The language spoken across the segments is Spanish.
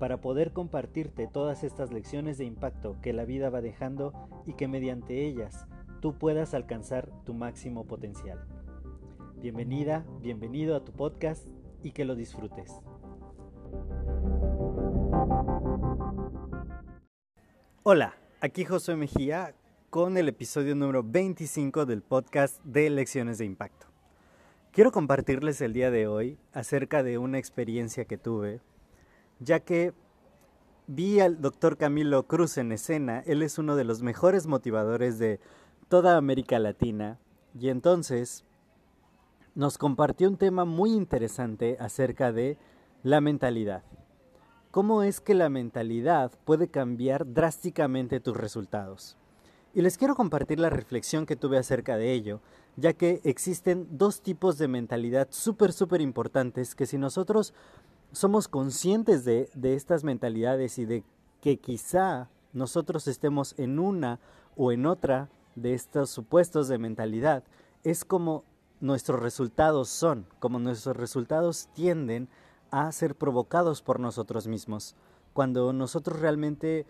para poder compartirte todas estas lecciones de impacto que la vida va dejando y que mediante ellas tú puedas alcanzar tu máximo potencial. Bienvenida, bienvenido a tu podcast y que lo disfrutes. Hola, aquí José Mejía con el episodio número 25 del podcast de Lecciones de Impacto. Quiero compartirles el día de hoy acerca de una experiencia que tuve ya que vi al doctor Camilo Cruz en escena, él es uno de los mejores motivadores de toda América Latina, y entonces nos compartió un tema muy interesante acerca de la mentalidad. ¿Cómo es que la mentalidad puede cambiar drásticamente tus resultados? Y les quiero compartir la reflexión que tuve acerca de ello, ya que existen dos tipos de mentalidad súper, súper importantes que si nosotros somos conscientes de, estas mentalidades y de que quizá nosotros estemos en una o en otra de estos supuestos de mentalidad, es como nuestros resultados son, como nuestros resultados tienden a ser provocados por nosotros mismos. Cuando nosotros realmente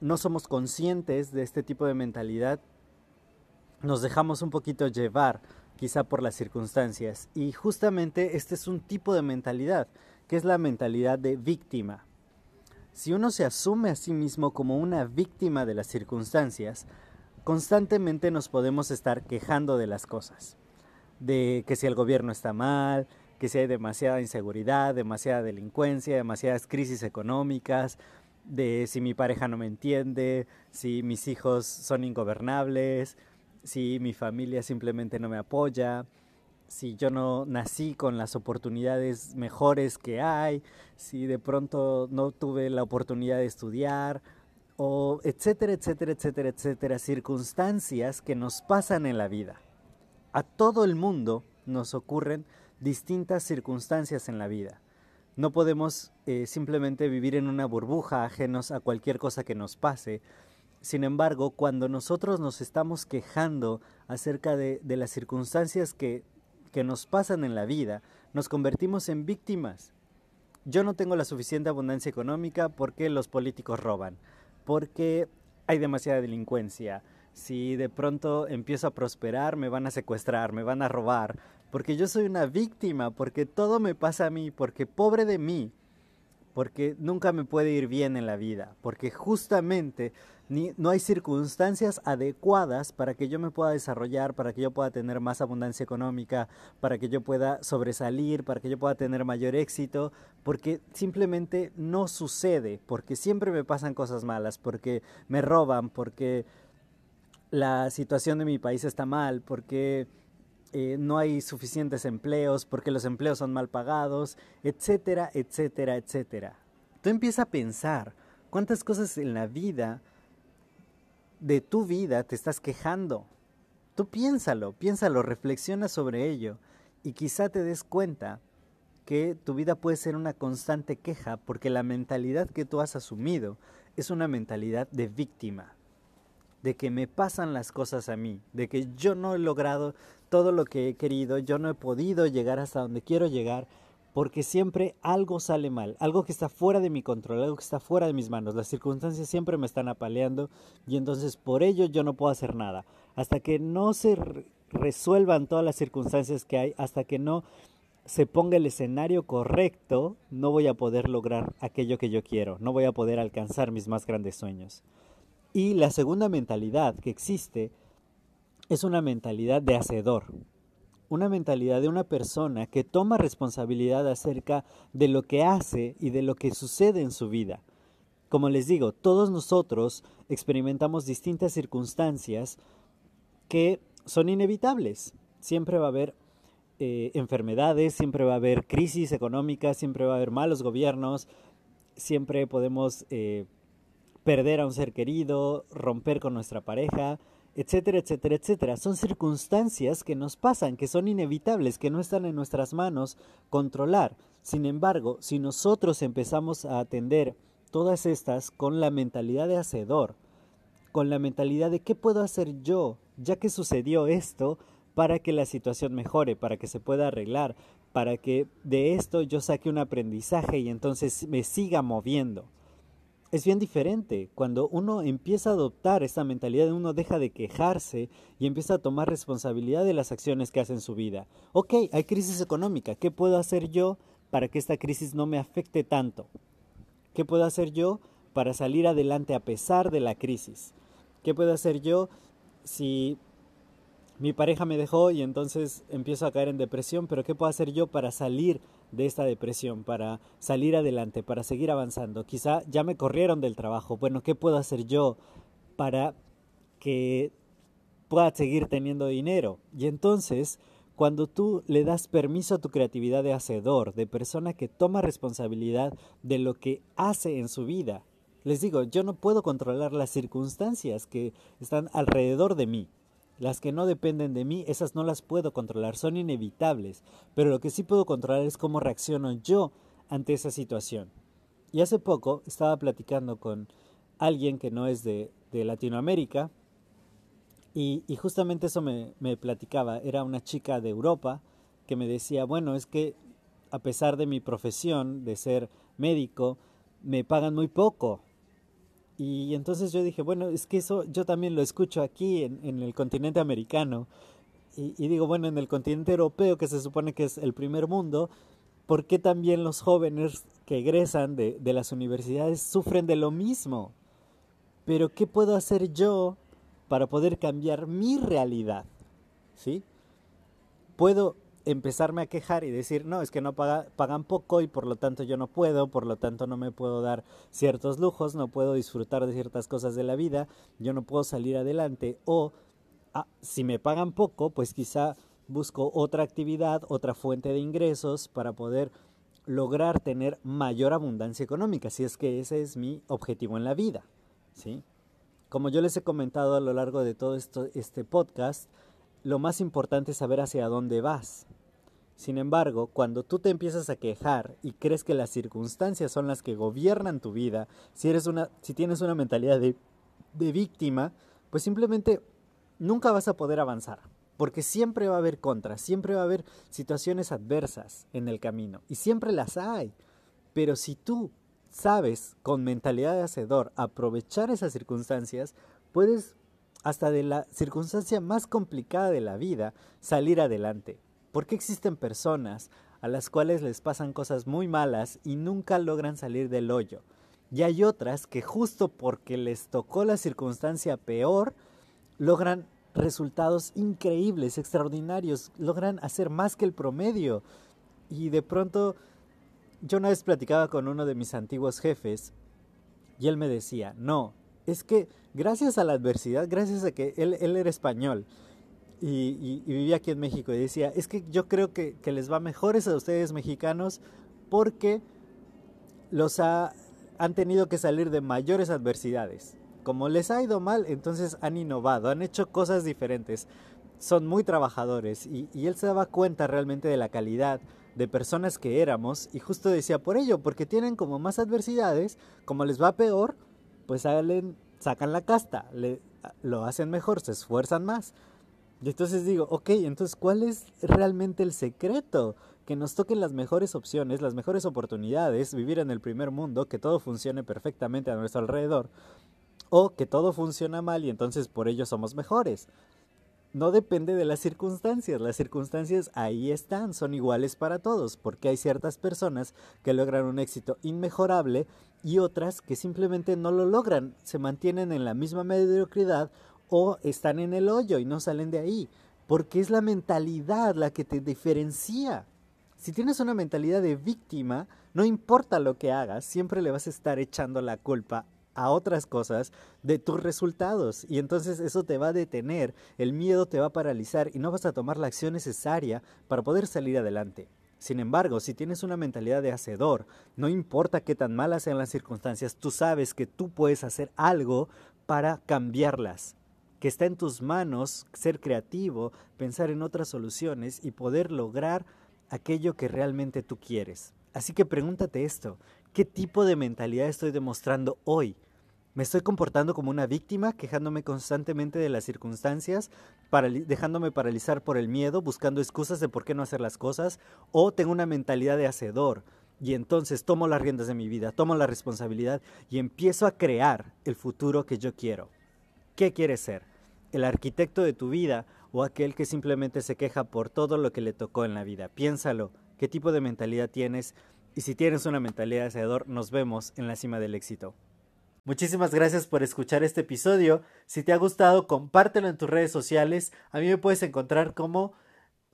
no somos conscientes de este tipo de mentalidad, nos dejamos un poquito llevar quizá por las circunstancias. Y justamente este es un tipo de mentalidad es la mentalidad de víctima. Si uno se asume a sí mismo como una víctima de las circunstancias, constantemente nos podemos estar quejando de las cosas. De que si el gobierno está mal, que si hay demasiada inseguridad, demasiada delincuencia, demasiadas crisis económicas, de si mi pareja no me entiende, si mis hijos son ingobernables, si mi familia simplemente no me apoya, si yo no nací con las oportunidades mejores que hay, si de pronto no tuve la oportunidad de estudiar, o etcétera, etcétera, etcétera, etcétera, circunstancias que nos pasan en la vida. A todo el mundo nos ocurren distintas circunstancias en la vida. No podemos eh, simplemente vivir en una burbuja ajenos a cualquier cosa que nos pase. Sin embargo, cuando nosotros nos estamos quejando acerca de las circunstancias que que nos pasan en la vida, nos convertimos en víctimas. Yo no tengo la suficiente abundancia económica porque los políticos roban, porque hay demasiada delincuencia. Si de pronto empiezo a prosperar, me van a secuestrar, me van a robar, porque yo soy una víctima, porque todo me pasa a mí, porque pobre de mí, porque nunca me puede ir bien en la vida, porque justamente no hay circunstancias adecuadas para que yo me pueda desarrollar, para que yo pueda tener más abundancia económica, para que yo pueda sobresalir, para que yo pueda tener mayor éxito, porque simplemente no sucede, porque siempre me pasan cosas malas, porque me roban, porque la situación de mi país está mal, porque eh, no hay suficientes empleos, porque los empleos son mal pagados, etcétera, etcétera, etcétera. Tú empiezas a pensar cuántas cosas en la vida, de tu vida, te estás quejando. Tú piénsalo, piénsalo, reflexiona sobre ello y quizá te des cuenta que tu vida puede ser una constante queja porque la mentalidad que tú has asumido es una mentalidad de víctima de que me pasan las cosas a mí, de que yo no he logrado todo lo que he querido, yo no he podido llegar hasta donde quiero llegar, porque siempre algo sale mal, algo que está fuera de mi control, algo que está fuera de mis manos. Las circunstancias siempre me están apaleando y entonces por ello yo no puedo hacer nada. Hasta que no se resuelvan todas las circunstancias que hay, hasta que no se ponga el escenario correcto, no voy a poder lograr aquello que yo quiero, no voy a poder alcanzar mis más grandes sueños. Y la segunda mentalidad que existe es una mentalidad de hacedor, una mentalidad de una persona que toma responsabilidad acerca de lo que hace y de lo que sucede en su vida. Como les digo, todos nosotros experimentamos distintas circunstancias que son inevitables. Siempre va a haber eh, enfermedades, siempre va a haber crisis económicas, siempre va a haber malos gobiernos, siempre podemos eh, perder a un ser querido, romper con nuestra pareja, etcétera, etcétera, etcétera. Son circunstancias que nos pasan, que son inevitables, que no están en nuestras manos controlar. Sin embargo, si nosotros empezamos a atender todas estas con la mentalidad de hacedor, con la mentalidad de qué puedo hacer yo, ya que sucedió esto, para que la situación mejore, para que se pueda arreglar, para que de esto yo saque un aprendizaje y entonces me siga moviendo. Es bien diferente cuando uno empieza a adoptar esa mentalidad, uno deja de quejarse y empieza a tomar responsabilidad de las acciones que hace en su vida. Ok, hay crisis económica, ¿qué puedo hacer yo para que esta crisis no me afecte tanto? ¿Qué puedo hacer yo para salir adelante a pesar de la crisis? ¿Qué puedo hacer yo si mi pareja me dejó y entonces empiezo a caer en depresión? Pero ¿qué puedo hacer yo para salir de esta depresión, para salir adelante, para seguir avanzando? Quizá ya me corrieron del trabajo. Bueno, ¿qué puedo hacer yo para que pueda seguir teniendo dinero? Y entonces, cuando tú le das permiso a tu creatividad de hacedor, de persona que toma responsabilidad de lo que hace en su vida, les digo, yo no puedo controlar las circunstancias que están alrededor de mí. Las que no dependen de mí, esas no las puedo controlar, son inevitables. Pero lo que sí puedo controlar es cómo reacciono yo ante esa situación. Y hace poco estaba platicando con alguien que no es de, Latinoamérica y, justamente eso me, me platicaba. Era una chica de Europa que me decía, bueno, es que a pesar de mi profesión de ser médico, me pagan muy poco y entonces yo dije, bueno, es que eso yo también lo escucho aquí en, el continente americano. Y, digo, bueno, en el continente europeo, que se supone que es el primer mundo, ¿por qué también los jóvenes que egresan de, de las universidades sufren de lo mismo? Pero ¿qué puedo hacer yo para poder cambiar mi realidad? ¿Sí? Puedo empezarme a quejar y decir, no, es que no pagan poco y por lo tanto yo no puedo, por lo tanto no me puedo dar ciertos lujos, no puedo disfrutar de ciertas cosas de la vida, yo no puedo salir adelante o ah, si me pagan poco, pues quizá busco otra actividad, otra fuente de ingresos para poder lograr tener mayor abundancia económica, si es que ese es mi objetivo en la vida, ¿sí? Como yo les he comentado a lo largo de todo esto, este podcast, lo más importante es saber hacia dónde vas. Sin embargo, cuando tú te empiezas a quejar y crees que las circunstancias son las que gobiernan tu vida, si eres una si tienes una mentalidad de, de víctima, pues simplemente nunca vas a poder avanzar, porque siempre va a haber contras, siempre va a haber situaciones adversas en el camino y siempre las hay. Pero si tú sabes con mentalidad de hacedor aprovechar esas circunstancias, puedes hasta de la circunstancia más complicada de la vida, salir adelante. ¿Por qué existen personas a las cuales les pasan cosas muy malas y nunca logran salir del hoyo? Y hay otras que justo porque les tocó la circunstancia peor, logran resultados increíbles, extraordinarios, logran hacer más que el promedio. Y de pronto, yo una vez platicaba con uno de mis antiguos jefes y él me decía, no, es que gracias a la adversidad, gracias a que él, era español y, vivía aquí en México, y decía, es que yo creo que, les va mejores a ustedes mexicanos porque los han tenido que salir de mayores adversidades. Como les ha ido mal, entonces han innovado, han hecho cosas diferentes, son muy trabajadores y, y él se daba cuenta realmente de la calidad de personas que éramos y justo decía por ello, porque tienen como más adversidades, como les va peor, pues salen, sacan la casta, le, lo hacen mejor, se esfuerzan más. Y entonces digo, ok, entonces ¿cuál es realmente el secreto? Que nos toquen las mejores opciones, las mejores oportunidades, vivir en el primer mundo, que todo funcione perfectamente a nuestro alrededor, o que todo funciona mal y entonces por ello somos mejores no depende de las circunstancias. Las circunstancias ahí están, son iguales para todos, porque hay ciertas personas que logran un éxito inmejorable y otras que simplemente no lo logran, se mantienen en la misma mediocridad o están en el hoyo y no salen de ahí, porque es la mentalidad la que te diferencia. Si tienes una mentalidad de víctima, no importa lo que hagas, siempre le vas a estar echando la culpa a otras cosas de tus resultados y entonces eso te va a detener, el miedo te va a paralizar y no vas a tomar la acción necesaria para poder salir adelante. Sin embargo, si tienes una mentalidad de hacedor, no importa qué tan malas sean las circunstancias, tú sabes que tú puedes hacer algo para cambiarlas. Que está en tus manos ser creativo, pensar en otras soluciones y poder lograr aquello que realmente tú quieres. Así que pregúntate esto, ¿qué tipo de mentalidad estoy demostrando hoy? ¿Me estoy comportando como una víctima, quejándome constantemente de las circunstancias, dejándome paralizar por el miedo, buscando excusas de por qué no hacer las cosas? ¿O tengo una mentalidad de hacedor? Y entonces tomo las riendas de mi vida, tomo la responsabilidad y empiezo a crear el futuro que yo quiero. ¿Qué quieres ser? ¿El arquitecto de tu vida o aquel que simplemente se queja por todo lo que le tocó en la vida? Piénsalo, qué tipo de mentalidad tienes y si tienes una mentalidad de hacedor, nos vemos en la cima del éxito. Muchísimas gracias por escuchar este episodio. Si te ha gustado, compártelo en tus redes sociales. A mí me puedes encontrar como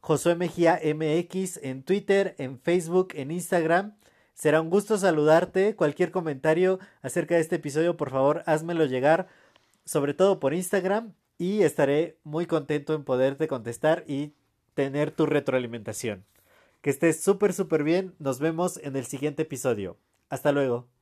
Josué Mejía MX en Twitter, en Facebook, en Instagram. Será un gusto saludarte. Cualquier comentario acerca de este episodio, por favor, házmelo llegar, sobre todo por Instagram, y estaré muy contento en poderte contestar y tener tu retroalimentación. Que estés súper, súper bien. Nos vemos en el siguiente episodio. Hasta luego.